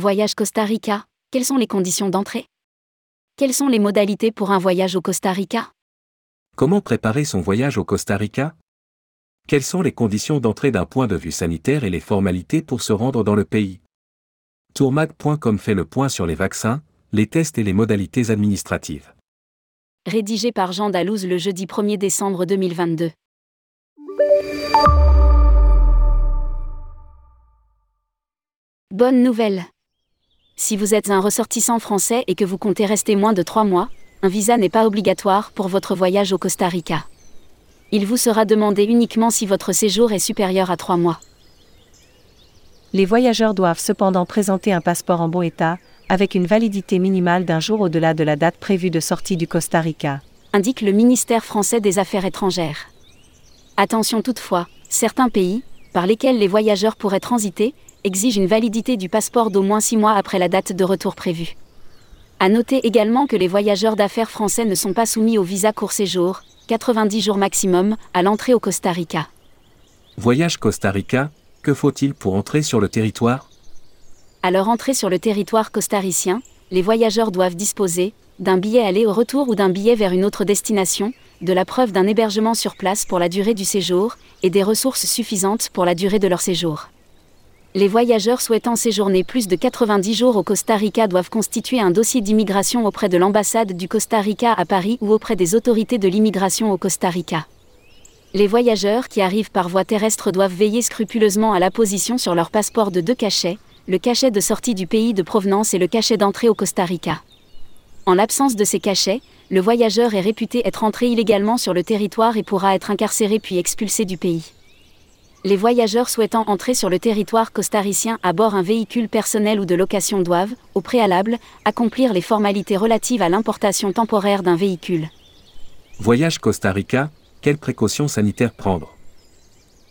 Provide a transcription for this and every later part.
Voyage Costa Rica, quelles sont les conditions d'entrée? Quelles sont les modalités pour un voyage au Costa Rica? Comment préparer son voyage au Costa Rica? Quelles sont les conditions d'entrée d'un point de vue sanitaire et les formalités pour se rendre dans le pays? Tourmag.com fait le point sur les vaccins, les tests et les modalités administratives. Rédigé par Jean Dalouse le jeudi 1er décembre 2022. Bonne nouvelle Si vous êtes un ressortissant français et que vous comptez rester moins de 3 mois, un visa n'est pas obligatoire pour votre voyage au Costa Rica. Il vous sera demandé uniquement si votre séjour est supérieur à 3 mois. Les voyageurs doivent cependant présenter un passeport en bon état, avec une validité minimale d'un jour au-delà de la date prévue de sortie du Costa Rica, indique le ministère français des Affaires étrangères. Attention toutefois, certains pays, par lesquels les voyageurs pourraient transiter, exigent une validité du passeport d'au moins 6 mois après la date de retour prévue. À noter également que les voyageurs d'affaires français ne sont pas soumis au visa court séjour, 90 jours maximum, à l'entrée au Costa Rica. Voyage Costa Rica, que faut-il pour entrer sur le territoire? À leur entrée sur le territoire costaricien, les voyageurs doivent disposer d'un billet aller au retour ou d'un billet vers une autre destination, de la preuve d'un hébergement sur place pour la durée du séjour, et des ressources suffisantes pour la durée de leur séjour. Les voyageurs souhaitant séjourner plus de 90 jours au Costa Rica doivent constituer un dossier d'immigration auprès de l'ambassade du Costa Rica à Paris ou auprès des autorités de l'immigration au Costa Rica. Les voyageurs qui arrivent par voie terrestre doivent veiller scrupuleusement à la position sur leur passeport de deux cachets, le cachet de sortie du pays de provenance et le cachet d'entrée au Costa Rica. En l'absence de ces cachets, le voyageur est réputé être entré illégalement sur le territoire et pourra être incarcéré puis expulsé du pays. Les voyageurs souhaitant entrer sur le territoire costaricien à bord un véhicule personnel ou de location doivent, au préalable, accomplir les formalités relatives à l'importation temporaire d'un véhicule. Voyage Costa Rica, quelles précautions sanitaires prendre?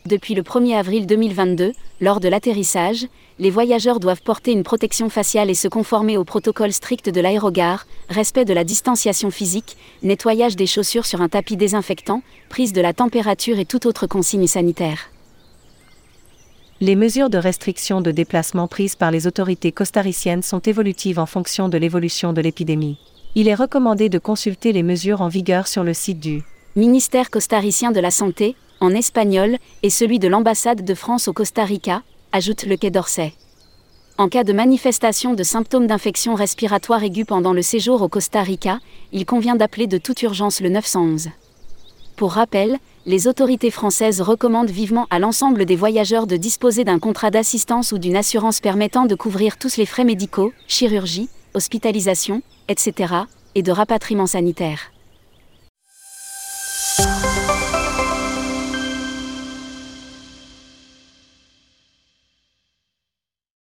Depuis le 1er avril 2022, lors de l'atterrissage, les voyageurs doivent porter une protection faciale et se conformer au protocole strict de l'aérogare, respect de la distanciation physique, nettoyage des chaussures sur un tapis désinfectant, prise de la température et toute autre consigne sanitaire. Les mesures de restriction de déplacement prises par les autorités costariciennes sont évolutives en fonction de l'évolution de l'épidémie. Il est recommandé de consulter les mesures en vigueur sur le site du ministère costaricien de la Santé, en espagnol, et celui de l'ambassade de France au Costa Rica, ajoute le Quai d'Orsay. En cas de manifestation de symptômes d'infection respiratoire aiguë pendant le séjour au Costa Rica, il convient d'appeler de toute urgence le 911. Pour rappel, les autorités françaises recommandent vivement à l'ensemble des voyageurs de disposer d'un contrat d'assistance ou d'une assurance permettant de couvrir tous les frais médicaux, chirurgie, hospitalisation, etc., et de rapatriement sanitaire.